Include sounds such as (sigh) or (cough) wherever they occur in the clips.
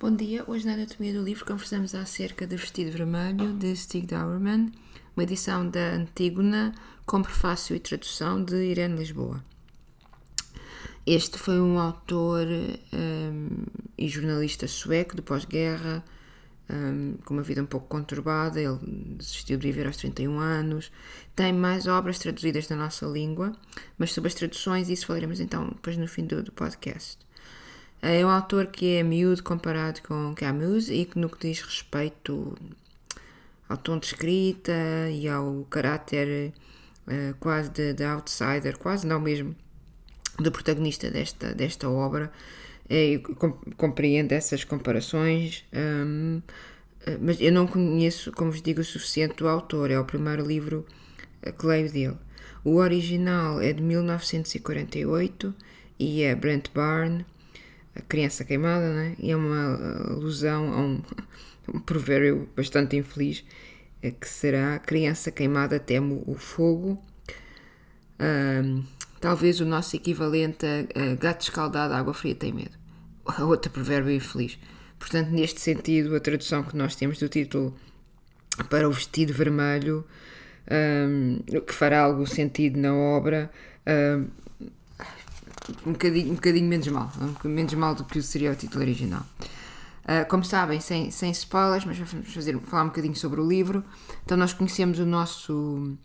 Bom dia, hoje na Anatomia do Livro conversamos acerca de Vestido Vermelho de Stig Dauerman, uma edição da Antígona com prefácio e tradução de Irene Lisboa. Este foi um autor um, e jornalista sueco de pós-guerra, um, com uma vida um pouco conturbada. Ele desistiu de viver aos 31 anos. Tem mais obras traduzidas na nossa língua, mas sobre as traduções, isso falaremos então depois no fim do, do podcast. É um autor que é miúdo comparado com Camus e que no que diz respeito ao tom de escrita e ao caráter uh, quase de, de, outsider, quase não mesmo, do protagonista desta, desta obra, é, compreendo essas comparações, um, eh, mas eu não conheço, como vos digo, o suficiente do autor, é o primeiro livro que leio dele. O original é de 1948 e é Brent Barn, a criança queimada, né? e é uma alusão a um, um provérbio bastante infeliz é que será criança queimada teme o fogo. Um, talvez o nosso equivalente a gato escaldado, água fria tem medo. Outro provérbio infeliz. Portanto, neste sentido, a tradução que nós temos do título para o vestido vermelho, um, que fará algum sentido na obra, um, um bocadinho, um bocadinho menos mal, um menos mal do que seria o título original. Uh, como sabem, sem, sem spoilers, mas vamos fazer, falar um bocadinho sobre o livro. Então, nós conhecemos o nosso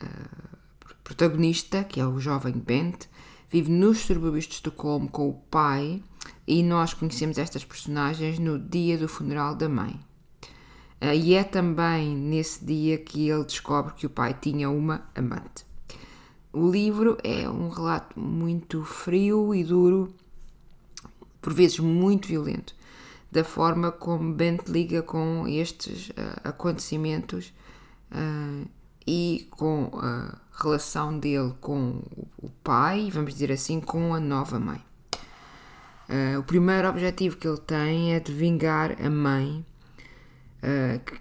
uh, protagonista, que é o jovem Bent, vive nos subúrbios de Estocolmo com o pai, e nós conhecemos estas personagens no dia do funeral da mãe. Uh, e é também nesse dia que ele descobre que o pai tinha uma amante. O livro é um relato muito frio e duro, por vezes muito violento, da forma como Bent liga com estes uh, acontecimentos uh, e com a relação dele com o pai, vamos dizer assim, com a nova mãe. Uh, o primeiro objetivo que ele tem é de vingar a mãe,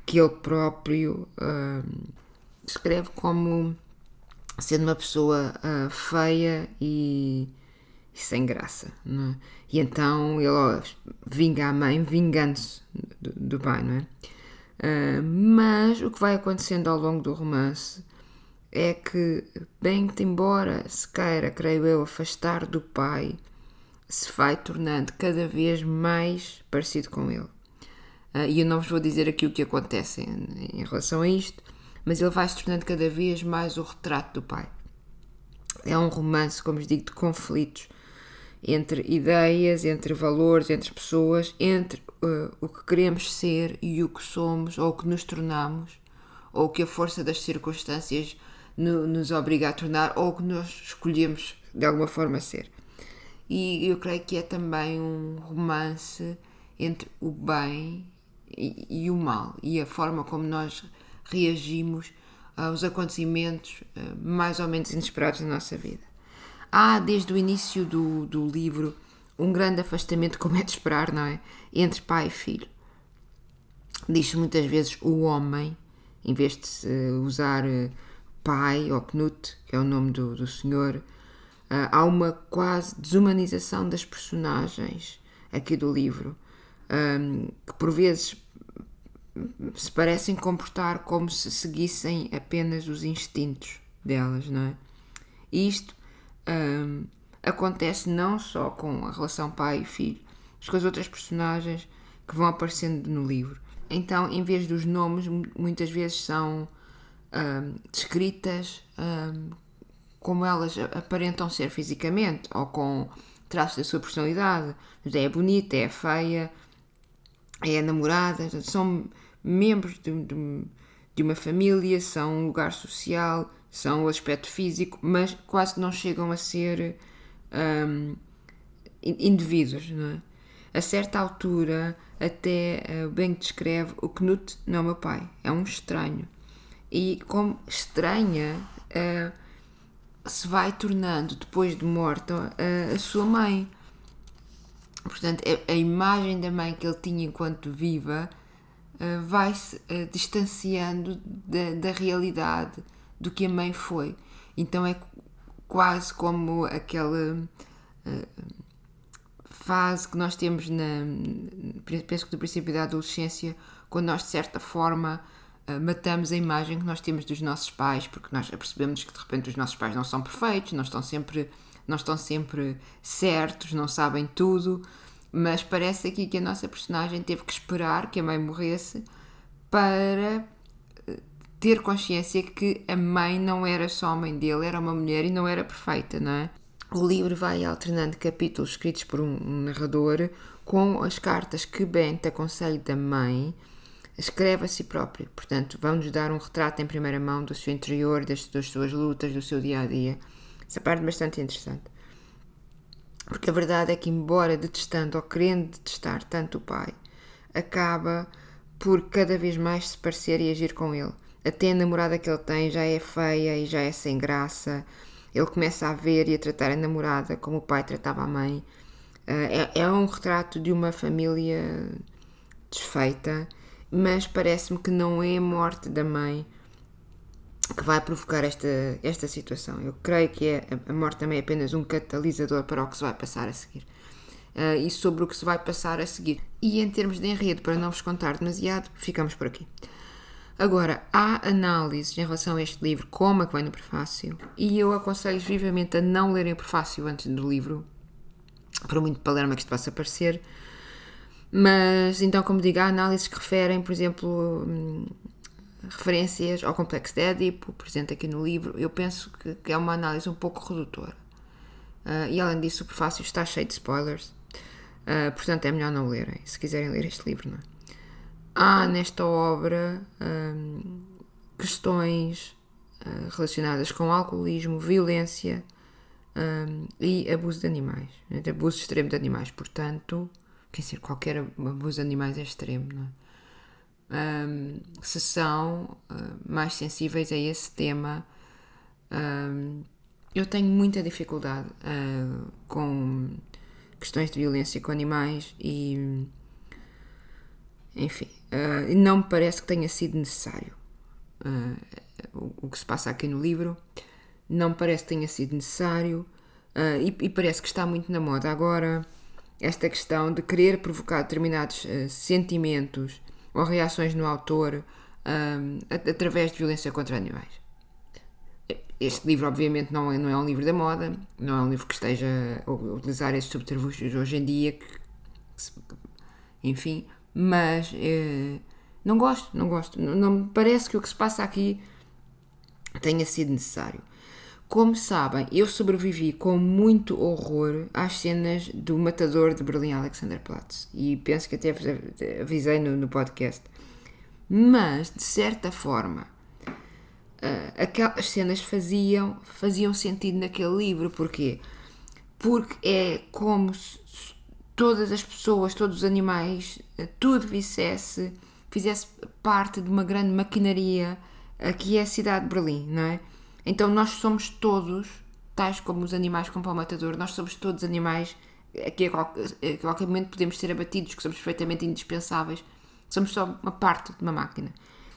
que ele próprio descreve como sendo uma pessoa uh, feia e, e, sem graça. É? E então ele ó, vinga a mãe, vingando-se do, do, pai, não é? Uh, mas o que vai acontecendo ao longo do romance é que, bem que embora se queira, creio eu, afastar do pai, se vai tornando cada vez mais parecido com ele. Uh, e eu não vos vou dizer aqui o que acontece em, em relação a isto, mas ele vai se tornando cada vez mais o retrato do pai. É um romance, como vos digo, de conflitos entre ideias, entre valores, entre pessoas, entre uh, o que queremos ser e o que somos, ou o que nos tornamos, ou o que a força das circunstâncias no, nos obriga a tornar, ou o que nós escolhemos de alguma forma ser. E eu creio que é também um romance entre o bem e, e o mal, e a forma como nós reagimos aos acontecimentos eh, mais ou menos inesperados na nossa vida. Há, desde o início do, do livro, um grande afastamento, como é de esperar, não é? Entre pai e filho. Diz-se muitas vezes o homem, em vez de usar eh, pai ou Knut, que é o nome do, do senhor, eh, há uma quase desumanização das personagens aqui do livro, que por vezes se parecem comportar como se seguissem apenas os instintos delas, não é? E isto hum, acontece não só com a relação pai e filho, mas com as outras personagens que vão aparecendo no livro. Então, em vez dos nomes, muitas vezes são hum, descritas hum, como elas aparentam ser fisicamente ou com traços da sua personalidade. É bonita, é feia, é namorada, são membros de, de, de, uma família, são um lugar social, são o aspecto físico, mas quase não chegam a ser um, indivíduos. Não é? A certa altura, até uh, bem descreve o Knut não é meu pai, é um estranho. E como estranha, uh, se vai tornando, depois de morta, uh, a sua mãe. Portanto, a, a imagem da mãe que ele tinha enquanto viva vai-se uh, distanciando da, da realidade do que a mãe foi. Então é quase como aquela uh, fase que nós temos na. Penso que do princípio da adolescência, quando nós de certa forma uh, matamos a imagem que nós temos dos nossos pais, porque nós percebemos que de repente os nossos pais não são perfeitos, não estão sempre, não estão sempre certos, não sabem tudo, mas parece aqui que a nossa personagem teve que esperar que a mãe morresse para eh, ter consciência que a mãe não era só a mãe dele, era uma mulher e não era perfeita, não é? O livro vai alternando capítulos escritos por um narrador com as cartas que Bent aconselha da mãe escreve a si próprio. Portanto, vão-nos dar um retrato em primeira mão do seu interior, das, das suas lutas, do seu dia a dia. Essa parte é bastante interessante. Porque a verdade é que, embora detestando ou querendo detestar tanto o pai, acaba por cada vez mais se parecer e agir com ele. Até a namorada que ele tem já é feia e já é sem graça. Ele começa a ver e a tratar a namorada como o pai tratava a mãe. Eh, é, é um retrato de uma família desfeita, mas parece-me que não é a morte da mãe que vai provocar esta, esta situação. Eu creio que é, a morte também é apenas um catalisador para o que se vai passar a seguir. Uh, e sobre o que se vai passar a seguir. E em termos de enredo, para não vos contar demasiado, ficamos por aqui. Agora, há análises em relação a este livro, como a que vem no prefácio, e eu aconselho vivamente a não lerem o prefácio antes do livro, por muito palerma que isto possa parecer. Mas, então, como digo, há análises que referem, por exemplo, hum, referências ao complexo de Édipo, presente aqui no livro. Eu penso que, que é uma análise um pouco redutora. Uh, e, além disso, o prefácio está cheio de spoilers. Uh, portanto, é melhor não lerem, se quiserem ler este livro, não é? há nesta obra hum, questões uh, relacionadas com alcoolismo, violência um, e abuso de animais, né? abuso extremo de animais. Portanto, quer dizer, qualquer abuso de animais é extremo, não é? Um, se são uh, mais sensíveis a esse tema, um, eu tenho muita dificuldade uh, com questões de violência com animais e enfim, uh, não me parece que tenha sido necessário. Uh, o, o, que se passa aqui no livro não me parece que tenha sido necessário uh, e, e, parece que está muito na moda agora esta questão de querer provocar determinados sentimentos ou reações no autor através de violência contra animais. Este livro, obviamente, não é, não é um livro da moda, não é um livro que esteja a utilizar esses subterfúgios hoje em dia, que, enfim, mas eh, não gosto, não gosto. Não, não me parece que o que se passa aqui tenha sido necessário. Como sabem, eu sobrevivi com muito horror às cenas do matador de Berlim Alexanderplatz e penso que até avisei no, no podcast. Mas, de certa forma, uh, aquelas cenas faziam, faziam sentido naquele livro. Porquê? Porque é como se todas as pessoas, todos os animais, eh, tudo fizesse, fizesse parte de uma grande maquinaria que é a cidade de Berlim, não é? Então nós somos todos, tais como os animais com pau matador, nós somos todos animais que a qualquer, a qualquer momento podemos ser abatidos, que somos perfeitamente indispensáveis, somos só uma parte de uma máquina.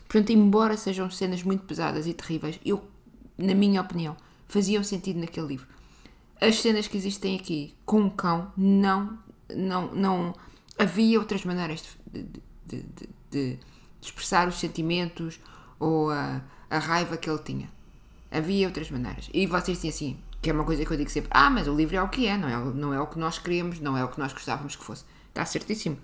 Portanto, embora sejam cenas muito pesadas e terríveis, eu, na minha opinião, faziam sentido naquele livro. As cenas que existem aqui com o cão não não, não havia outras maneiras de, de, de, de expressar os sentimentos ou a, a, raiva que ele tinha. Havia outras maneiras. E vocês dizem assim, que é uma coisa que eu digo sempre: ah, mas o livro é o que é, não é, não é o que nós queremos, não é o que nós gostávamos que fosse. Está certíssimo.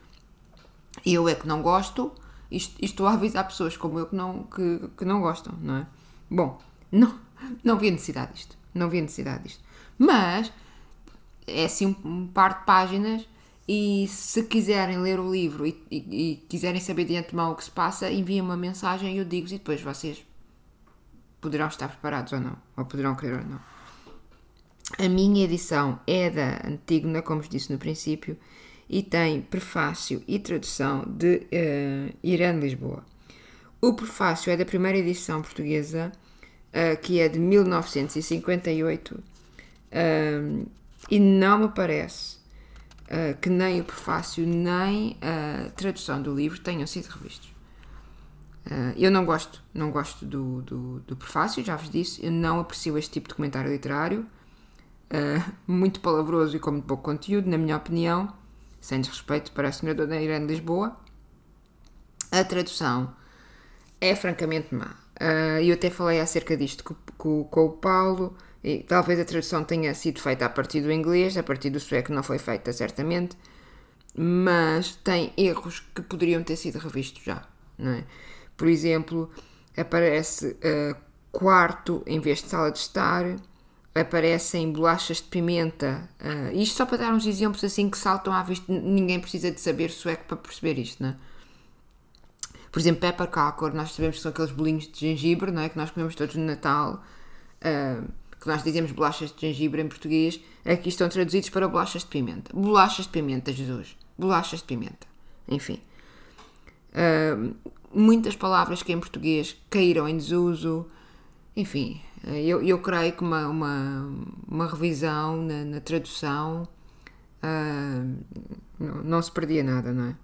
Eu é que não gosto e estou a avisar pessoas como eu que não, que, que não gostam, não é? Bom, (laughs) não, não havia necessidade disto. Não havia necessidade disto. Mas é assim um, um par de páginas e se quiserem ler o livro e, e, e quiserem saber de antemão o que se passa, enviem uma mensagem e eu digo-vos e depois vocês poderão estar preparados ou não, ou poderão querer ou não. A minha edição é da Antígona, como vos disse no princípio, e tem prefácio e tradução de uh, Irene Lisboa. O prefácio é da primeira edição portuguesa, uh, que é de 1958, uh, e não me parece uh, que nem o prefácio nem a tradução do livro tenham sido revistos. Uh, eu não gosto, não gosto do, do, do, prefácio, já vos disse, eu não aprecio este tipo de comentário literário. uh, muito palavroso e com muito pouco conteúdo, na minha opinião, sem desrespeito para a senhora Dona Irene Lisboa. A tradução é francamente má. Uh, eu até falei acerca disto com, com, com, o Paulo, e talvez a tradução tenha sido feita a partir do inglês, a partir do sueco não foi feita, certamente, mas tem erros que poderiam ter sido revistos já, não é? Por exemplo, aparece uh, quarto em vez de sala de estar, aparecem bolachas de pimenta. Uh, isto só para dar uns exemplos assim que saltam à vista, ninguém precisa de saber sueco para perceber isto, não é? Por exemplo, pepperkakor, nós sabemos que são aqueles bolinhos de gengibre, não é? Que nós comemos todos no Natal, uh, que nós dizemos bolachas de gengibre em português, aqui estão traduzidos para bolachas de pimenta. Bolachas de pimenta, Jesus. Bolachas de pimenta. Enfim. Muitas palavras que em português caíram em desuso. Enfim, eu, eu creio que uma, uma, uma revisão na, na tradução uh, não, não, se perdia nada, não é?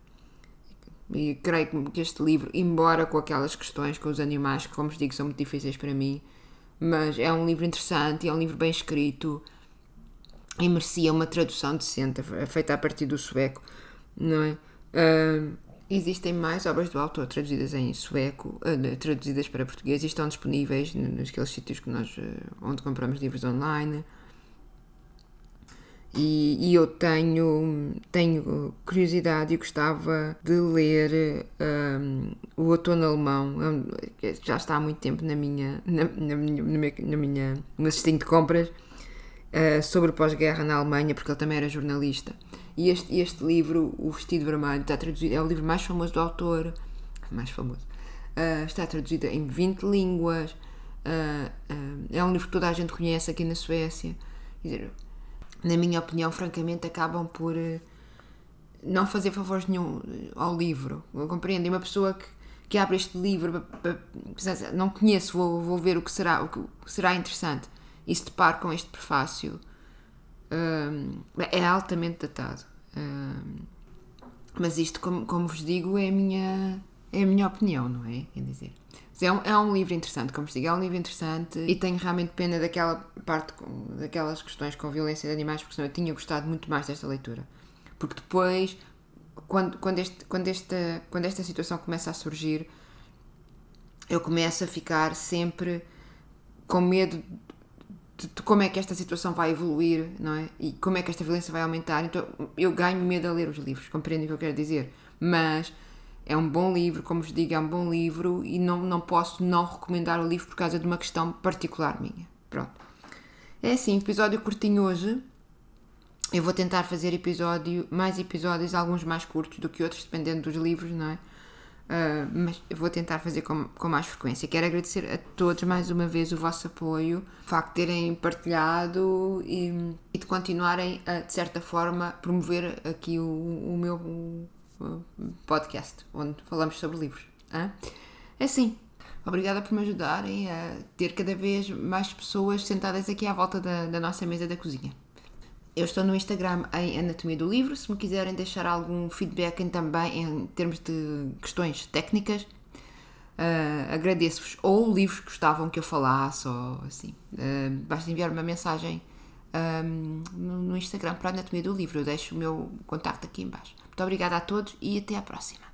E creio que este livro, embora com aquelas questões com os animais, que, como vos digo, são muito difíceis para mim, mas é um livro interessante, é um livro bem escrito e merecia uma tradução decente, feita a partir do sueco, não é? Uh, Existem mais obras do autor traduzidas em sueco, uh, traduzidas para português e estão disponíveis naqueles sítios que nós, uh, onde compramos livros online. E, e, eu tenho, tenho curiosidade e gostava de ler um, o Outono Alemão, é já está há muito tempo na minha, na, na minha, na minha, na minha no meu de compras, uh, sobre pós-guerra na Alemanha, porque ele também era jornalista. E este, este livro, O Vestido Vermelho, está traduzido, é o livro mais famoso do autor, mais famoso, uh, está traduzido em 20 línguas, uh, uh, é um livro que toda a gente conhece aqui na Suécia. Quer dizer, na minha opinião, francamente, acabam por não fazer favores nenhum ao livro. Compreendem? Uma pessoa que, que abre este livro, não conheço, vou, vou ver o que será, o que será interessante, e se deparo com este prefácio é altamente datado. mas isto, como, como vos digo, é a minha, é a minha opinião, não é? Quer dizer, é um, é um livro interessante, como vos digo, é um livro interessante e tenho realmente pena daquela parte, daquelas questões com violência de animais, porque senão eu tinha gostado muito mais desta leitura. Porque depois, quando, quando, este, quando, esta, quando esta situação começa a surgir, eu começo a ficar sempre com medo de, de, como é que esta situação vai evoluir, não é? E como é que esta violência vai aumentar. Então eu ganho medo a ler os livros, compreendem o que eu quero dizer? Mas é um bom livro, como vos digo, é um bom livro e não, não posso não recomendar o livro por causa de uma questão particular minha. Pronto. É assim, episódio curtinho hoje. Eu vou tentar fazer episódio, mais episódios, alguns mais curtos do que outros, dependendo dos livros, não é? Uh, mas vou tentar fazer com, com mais frequência. Quero agradecer a todos mais uma vez o vosso apoio, o facto de terem partilhado e, e de continuarem a, de certa forma, promover aqui o, o meu podcast, onde falamos sobre livros. É assim. Obrigada por me ajudarem a ter cada vez mais pessoas sentadas aqui à volta da, da nossa mesa da cozinha. Eu estou no Instagram em Anatomia do Livro. Se me quiserem deixar algum feedback também em termos de questões técnicas, uh, agradeço-vos. Ou livros que gostavam que eu falasse, ou assim. Uh, basta enviar uma mensagem um, no, no Instagram para Anatomia do Livro. Eu deixo o meu contacto aqui embaixo. Muito obrigada a todos e até à próxima.